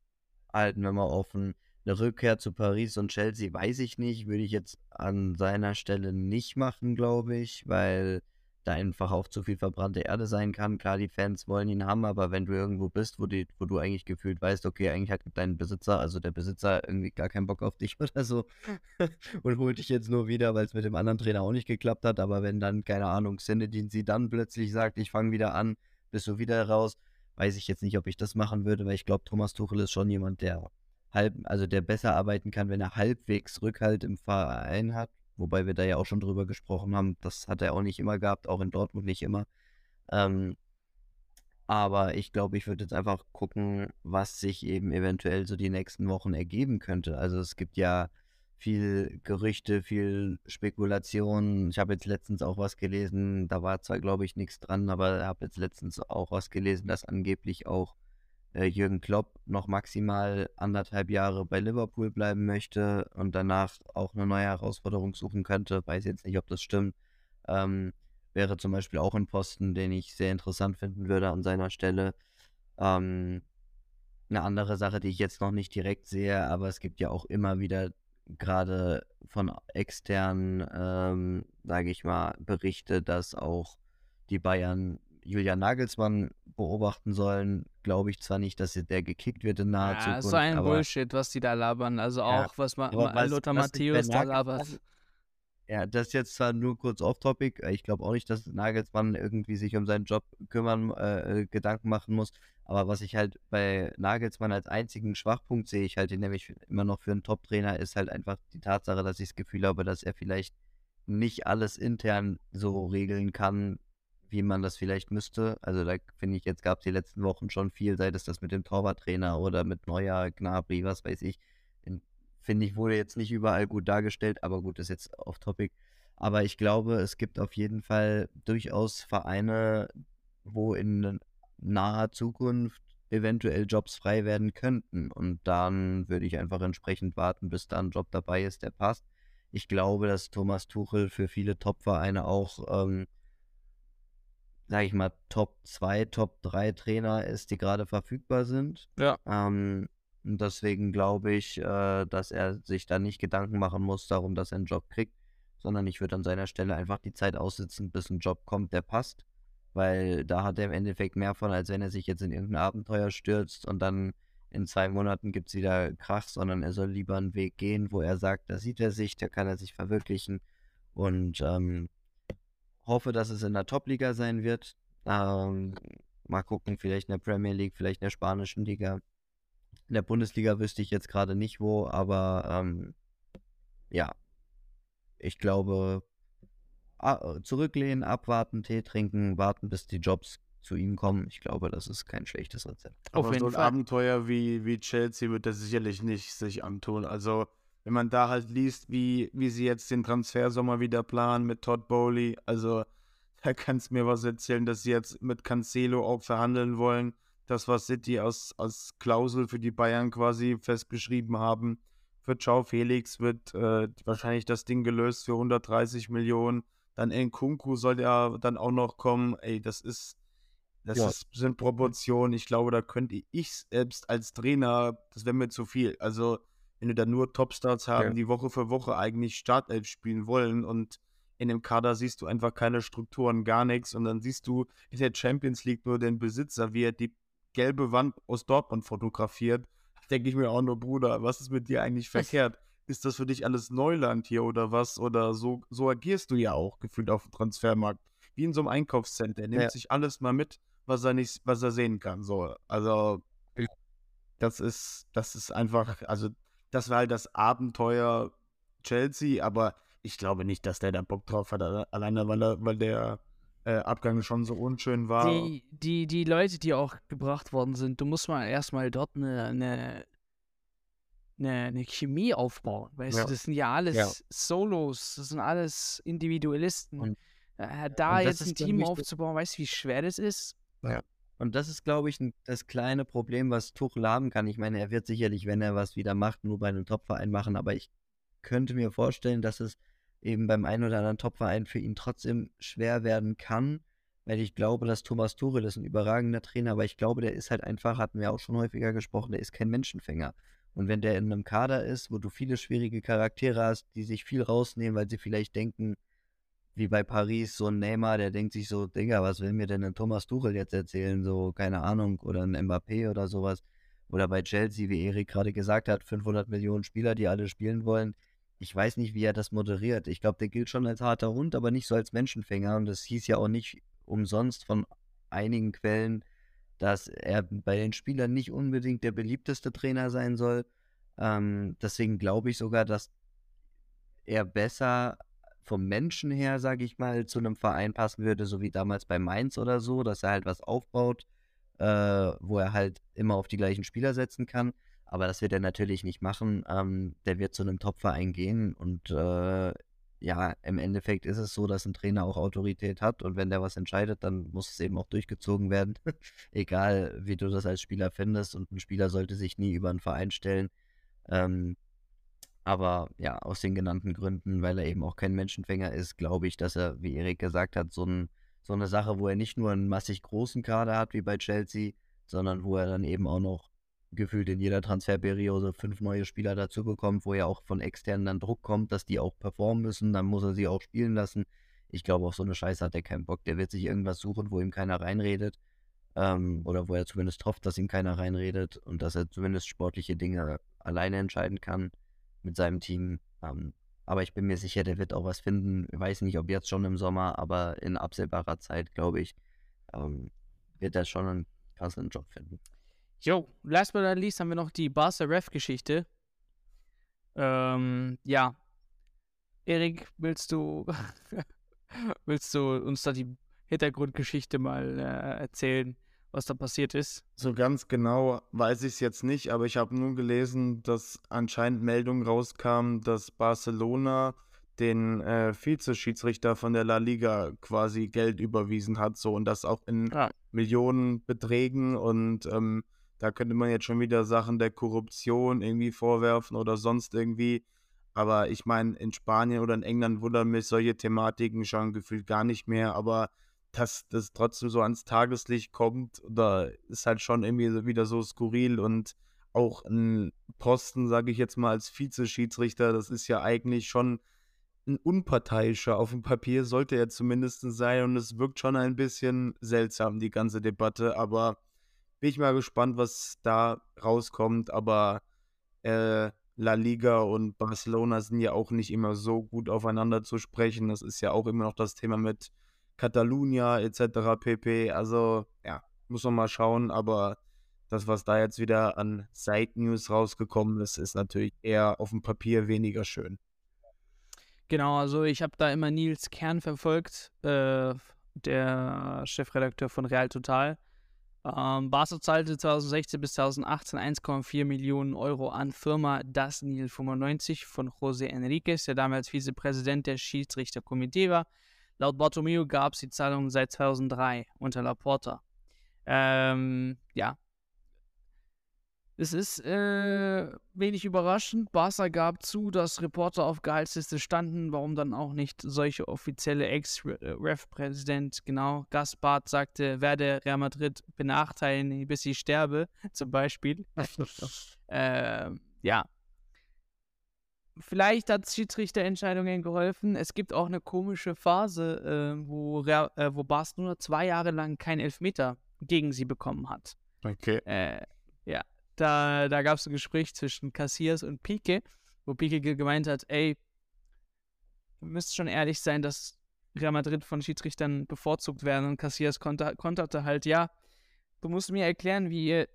Halten wir mal offen. Eine Rückkehr zu Paris und Chelsea weiß ich nicht. Würde ich jetzt an seiner Stelle nicht machen, glaube ich, weil da einfach auch zu viel verbrannte Erde sein kann. Klar, die Fans wollen ihn haben, aber wenn du irgendwo bist, wo, die, wo du eigentlich gefühlt weißt, okay, eigentlich hat dein Besitzer, also der Besitzer, irgendwie gar keinen Bock auf dich oder so und holt dich jetzt nur wieder, weil es mit dem anderen Trainer auch nicht geklappt hat, aber wenn dann, keine Ahnung, Zinedine sie dann plötzlich sagt, ich fange wieder an, bist du wieder raus. Weiß ich jetzt nicht, ob ich das machen würde, weil ich glaube, Thomas Tuchel ist schon jemand, der halb, also der besser arbeiten kann, wenn er halbwegs Rückhalt im Verein hat. Wobei wir da ja auch schon drüber gesprochen haben. Das hat er auch nicht immer gehabt, auch in Dortmund nicht immer. Ähm, aber ich glaube, ich würde jetzt einfach gucken, was sich eben eventuell so die nächsten Wochen ergeben könnte. Also es gibt ja viel Gerüchte, viel Spekulation. Ich habe jetzt letztens auch was gelesen, da war zwar, glaube ich, nichts dran, aber ich habe jetzt letztens auch was gelesen, dass angeblich auch äh, Jürgen Klopp noch maximal anderthalb Jahre bei Liverpool bleiben möchte und danach auch eine neue Herausforderung suchen könnte. Weiß jetzt nicht, ob das stimmt. Ähm, wäre zum Beispiel auch ein Posten, den ich sehr interessant finden würde an seiner Stelle. Ähm, eine andere Sache, die ich jetzt noch nicht direkt sehe, aber es gibt ja auch immer wieder gerade von externen, ähm, sage ich mal, Berichte, dass auch die Bayern Julian Nagelsmann beobachten sollen, glaube ich zwar nicht, dass der gekickt wird in naher ja, Zukunft. Ja, so ein Bullshit, was die da labern. Also ja, auch, was, ma, ma Lothar Matthäus da labert. Ja, das ist jetzt zwar nur kurz off-topic. Ich glaube auch nicht, dass Nagelsmann irgendwie sich um seinen Job kümmern, äh, Gedanken machen muss. Aber was ich halt bei Nagelsmann als einzigen Schwachpunkt sehe, ich halte ihn nämlich immer noch für einen Top-Trainer, ist halt einfach die Tatsache, dass ich das Gefühl habe, dass er vielleicht nicht alles intern so regeln kann, wie man das vielleicht müsste. Also da finde ich, jetzt gab es die letzten Wochen schon viel, sei es das mit dem Torwarttrainer oder mit Neuer, Gnabry, was weiß ich finde ich, wurde jetzt nicht überall gut dargestellt, aber gut, ist jetzt off topic. Aber ich glaube, es gibt auf jeden Fall durchaus Vereine, wo in naher Zukunft eventuell Jobs frei werden könnten. Und dann würde ich einfach entsprechend warten, bis da ein Job dabei ist, der passt. Ich glaube, dass Thomas Tuchel für viele Top-Vereine auch, ähm, sage ich mal, Top 2, Top 3 Trainer ist, die gerade verfügbar sind. Ja. Ähm, und deswegen glaube ich, äh, dass er sich da nicht Gedanken machen muss darum, dass er einen Job kriegt, sondern ich würde an seiner Stelle einfach die Zeit aussitzen, bis ein Job kommt, der passt. Weil da hat er im Endeffekt mehr von, als wenn er sich jetzt in irgendein Abenteuer stürzt und dann in zwei Monaten gibt es wieder Krach, sondern er soll lieber einen Weg gehen, wo er sagt, da sieht er sich, da kann er sich verwirklichen. Und ähm, hoffe, dass es in der Top-Liga sein wird. Ähm, mal gucken, vielleicht in der Premier League, vielleicht in der spanischen Liga. In der Bundesliga wüsste ich jetzt gerade nicht wo, aber ähm, ja, ich glaube, zurücklehnen, abwarten, Tee trinken, warten, bis die Jobs zu ihm kommen. Ich glaube, das ist kein schlechtes Rezept. Aber so ein Fall. Abenteuer wie, wie Chelsea wird das sicherlich nicht sich antun. Also, wenn man da halt liest, wie, wie sie jetzt den Transfersommer wieder planen mit Todd Bowley, also da kannst du mir was erzählen, dass sie jetzt mit Cancelo auch verhandeln wollen das, was City als, als Klausel für die Bayern quasi festgeschrieben haben. Für Ciao Felix wird äh, wahrscheinlich das Ding gelöst für 130 Millionen. Dann Nkunku soll ja dann auch noch kommen. Ey, das ist, das ja. ist, sind Proportionen. Ich glaube, da könnte ich selbst als Trainer, das wäre mir zu viel. Also, wenn du da nur Topstars haben, ja. die Woche für Woche eigentlich Startelf spielen wollen und in dem Kader siehst du einfach keine Strukturen, gar nichts. Und dann siehst du in der Champions League nur den Besitzer, wie er die gelbe Wand aus Dortmund fotografiert, denke ich mir auch nur, Bruder, was ist mit dir eigentlich verkehrt? Ist das für dich alles Neuland hier oder was? Oder so, so agierst du ja auch gefühlt auf dem Transfermarkt. Wie in so einem Einkaufscenter. Er nimmt ja. sich alles mal mit, was er nicht, was er sehen kann. So, also das ist, das ist einfach, also das war halt das Abenteuer Chelsea, aber ich glaube nicht, dass der da Bock drauf hat, alleine weil, er, weil der äh, Abgang schon so unschön war. Die, die, die Leute, die auch gebracht worden sind, du musst mal erstmal dort eine, eine, eine, Chemie aufbauen. Weißt ja. du, das sind ja alles ja. Solos, das sind alles Individualisten. Und, äh, da jetzt ein Team aufzubauen, weißt du, wie schwer das ist? Ja. Und das ist, glaube ich, das kleine Problem, was Tuchel haben kann. Ich meine, er wird sicherlich, wenn er was wieder macht, nur bei einem Topverein machen, aber ich könnte mir vorstellen, dass es eben beim einen oder anderen Topverein für ihn trotzdem schwer werden kann, weil ich glaube, dass Thomas Tuchel ist ein überragender Trainer, aber ich glaube, der ist halt einfach, hatten wir auch schon häufiger gesprochen, der ist kein Menschenfänger. Und wenn der in einem Kader ist, wo du viele schwierige Charaktere hast, die sich viel rausnehmen, weil sie vielleicht denken, wie bei Paris, so ein Neymar, der denkt sich so, Digga, was will mir denn ein Thomas Tuchel jetzt erzählen? So, keine Ahnung, oder ein Mbappé oder sowas. Oder bei Chelsea, wie Erik gerade gesagt hat, 500 Millionen Spieler, die alle spielen wollen ich weiß nicht, wie er das moderiert. Ich glaube, der gilt schon als harter Hund, aber nicht so als Menschenfänger. Und das hieß ja auch nicht umsonst von einigen Quellen, dass er bei den Spielern nicht unbedingt der beliebteste Trainer sein soll. Ähm, deswegen glaube ich sogar, dass er besser vom Menschen her, sage ich mal, zu einem Verein passen würde, so wie damals bei Mainz oder so, dass er halt was aufbaut, äh, wo er halt immer auf die gleichen Spieler setzen kann. Aber das wird er natürlich nicht machen. Ähm, der wird zu einem Topverein gehen und äh, ja, im Endeffekt ist es so, dass ein Trainer auch Autorität hat und wenn der was entscheidet, dann muss es eben auch durchgezogen werden. Egal, wie du das als Spieler findest und ein Spieler sollte sich nie über einen Verein stellen. Ähm, aber ja, aus den genannten Gründen, weil er eben auch kein Menschenfänger ist, glaube ich, dass er, wie Erik gesagt hat, so, ein, so eine Sache, wo er nicht nur einen massig großen Kader hat wie bei Chelsea, sondern wo er dann eben auch noch gefühlt in jeder Transferperiode fünf neue Spieler dazu bekommt, wo ja auch von externen dann Druck kommt, dass die auch performen müssen, dann muss er sie auch spielen lassen. Ich glaube, auf so eine Scheiße hat er keinen Bock. Der wird sich irgendwas suchen, wo ihm keiner reinredet. Ähm, oder wo er zumindest hofft, dass ihm keiner reinredet und dass er zumindest sportliche Dinge alleine entscheiden kann mit seinem Team. Ähm, Aber ich bin mir sicher, der wird auch was finden. Ich weiß nicht, ob jetzt schon im Sommer, aber in absehbarer Zeit, glaube ich, ähm, wird er schon einen passenden Job finden. Jo, last but not least haben wir noch die Barca Ref-Geschichte. Ähm, ja. Erik, willst du, willst du uns da die Hintergrundgeschichte mal äh, erzählen, was da passiert ist? So ganz genau weiß ich es jetzt nicht, aber ich habe nur gelesen, dass anscheinend Meldungen rauskamen, dass Barcelona den äh, Vizeschiedsrichter von der La Liga quasi Geld überwiesen hat, so und das auch in ah. Millionenbeträgen und ähm, da könnte man jetzt schon wieder Sachen der Korruption irgendwie vorwerfen oder sonst irgendwie. Aber ich meine, in Spanien oder in England wundern mich solche Thematiken schon gefühlt gar nicht mehr. Aber dass das trotzdem so ans Tageslicht kommt, da ist halt schon irgendwie wieder so skurril und auch ein Posten, sage ich jetzt mal, als Vizeschiedsrichter, das ist ja eigentlich schon ein unparteiischer auf dem Papier, sollte er zumindest sein und es wirkt schon ein bisschen seltsam, die ganze Debatte, aber bin ich mal gespannt, was da rauskommt. Aber äh, La Liga und Barcelona sind ja auch nicht immer so gut aufeinander zu sprechen. Das ist ja auch immer noch das Thema mit Catalunya etc. pp. Also ja, muss man mal schauen. Aber das, was da jetzt wieder an Side News rausgekommen ist, ist natürlich eher auf dem Papier weniger schön. Genau, also ich habe da immer Nils Kern verfolgt, äh, der Chefredakteur von Real Total. Ähm, Barca zahlte 2016 bis 2018 1,4 Millionen Euro an Firma Das Nil 95 von José Enriquez, der damals Vizepräsident der Schiedsrichterkomitee war. Laut Bartomeu gab es die Zahlung seit 2003 unter Laporta. Ähm, ja, es ist äh, wenig überraschend. Barca gab zu, dass Reporter auf Gehaltsliste standen. Warum dann auch nicht solche offizielle Ex-Ref-Präsident, genau, Gaspard sagte, werde Real Madrid benachteiligen, bis ich sterbe, zum Beispiel. äh, ja. Vielleicht hat Schiedsrichterentscheidungen geholfen. Es gibt auch eine komische Phase, äh, wo, Real, äh, wo Barcelona zwei Jahre lang keinen Elfmeter gegen sie bekommen hat. Okay. Äh, ja, da, da gab es ein Gespräch zwischen Cassias und Pique, wo Pique gemeint hat, ey, ihr müsst schon ehrlich sein, dass Real Madrid von Schiedsrichtern bevorzugt werden und Cassias konterte halt, ja, du musst mir erklären, wie ihr,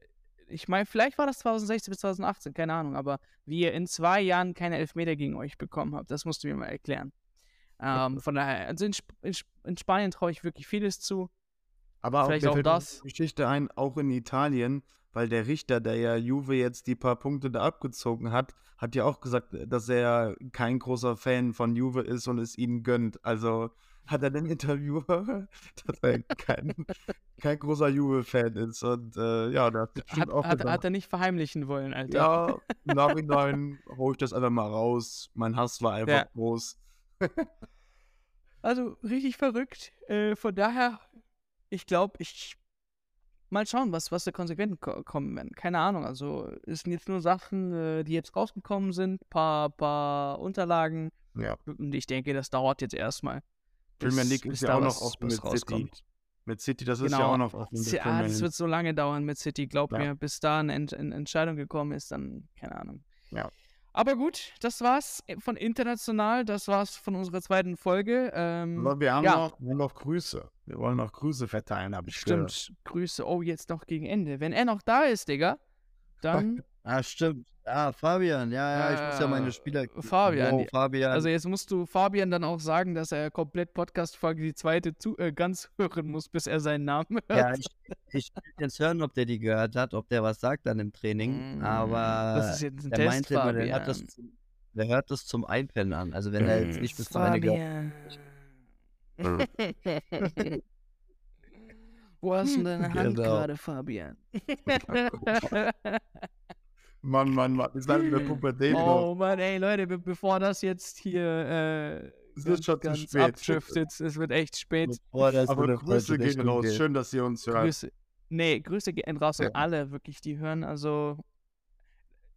ich meine, vielleicht war das 2016 bis 2018, keine Ahnung, aber wie ihr in zwei Jahren keine Elfmeter gegen euch bekommen habt, das musst du mir mal erklären. Ähm, von daher, also in, Sp in, Sp in Spanien traue ich wirklich vieles zu. Aber vielleicht auch, auch das. Geschichte ein, auch in Italien weil der Richter, der ja Juve jetzt die paar Punkte da abgezogen hat, hat ja auch gesagt, dass er kein großer Fan von Juve ist und es ihnen gönnt. Also hat er den Interviewer, dass er kein, kein großer Juve-Fan ist. Und äh, ja, da hat, auch hat, hat, er nicht verheimlichen wollen, Alter. Ja, im Nachhinein hole ich das einfach mal raus. Mein Hass war einfach ja. groß. also richtig verrückt. Äh, von daher, ich glaube, ich mal schauen, was, was für Konsequenzen kommen werden. Keine Ahnung. Also es sind jetzt nur Sachen, äh, die jetzt rausgekommen sind, paar, paar Unterlagen. Ja. Und ich denke, das dauert jetzt erstmal. Premier League ist ja auch noch offen mit City. Mit City, das genau. ist ja genau. auch noch offen. Ja, das wird so lange dauern mit City, glaub ja. mir, bis da eine Ent Ent Entscheidung gekommen ist, dann, keine Ahnung. Ja. Aber gut, das war's von international, das war's von unserer zweiten Folge. Ähm, Aber wir haben ja. noch, noch, Grüße. Wir wollen noch Grüße verteilen, habe ich Stimmt, gehört. Grüße. Oh, jetzt noch gegen Ende. Wenn er noch da ist, Digga, dann Ah, stimmt. Ah, Fabian. Ja, ja, ich muss ja meine Spieler. Fabian. Oh, Fabian. Also jetzt musst du Fabian dann auch sagen, dass er komplett Podcast-Folge die zweite zu, äh, ganz hören muss, bis er seinen Namen hört. Ja, ich, ich will jetzt hören, ob der die gehört hat, ob der was sagt dann im Training. Mm, Aber das ist jetzt ein der Test, meinte immer, der hört, das, der hört das zum Einpennen an. Also wenn er jetzt nicht bis zum Ende glaubt. Wo hast du deine Hand genau. gerade, Fabian? Mann, Mann, Mann. Wir sind in der Pubertät. Oh noch. Mann, ey, Leute, be bevor das jetzt hier äh, es wird schon zu spät. abdriftet, es wird echt spät. Boah, Aber Grüße gehen raus. Geht. Schön, dass ihr uns hört. Grüße. Nee, Grüße gehen raus ja. an alle, wirklich, die hören. Also,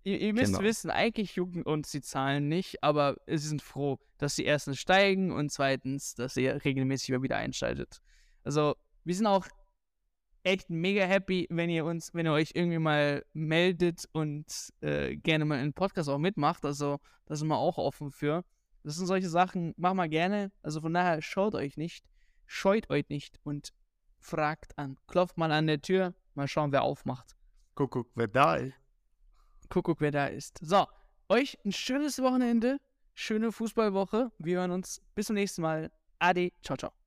ihr, ihr müsst genau. wissen, eigentlich jucken uns die Zahlen nicht, aber sie sind froh, dass sie erstens steigen und zweitens, dass ihr regelmäßig immer wieder einschaltet. Also, wir sind auch echt mega happy, wenn ihr uns, wenn ihr euch irgendwie mal meldet und äh, gerne mal einen Podcast auch mitmacht. Also da sind wir auch offen für. Das sind solche Sachen, machen wir gerne. Also von daher schaut euch nicht, scheut euch nicht und fragt an. Klopft mal an der Tür, mal schauen, wer aufmacht. Kuckuck, wer da ist. Kuckuck, wer da ist. So, euch ein schönes Wochenende, schöne Fußballwoche. Wir hören uns bis zum nächsten Mal. Ade, ciao, ciao.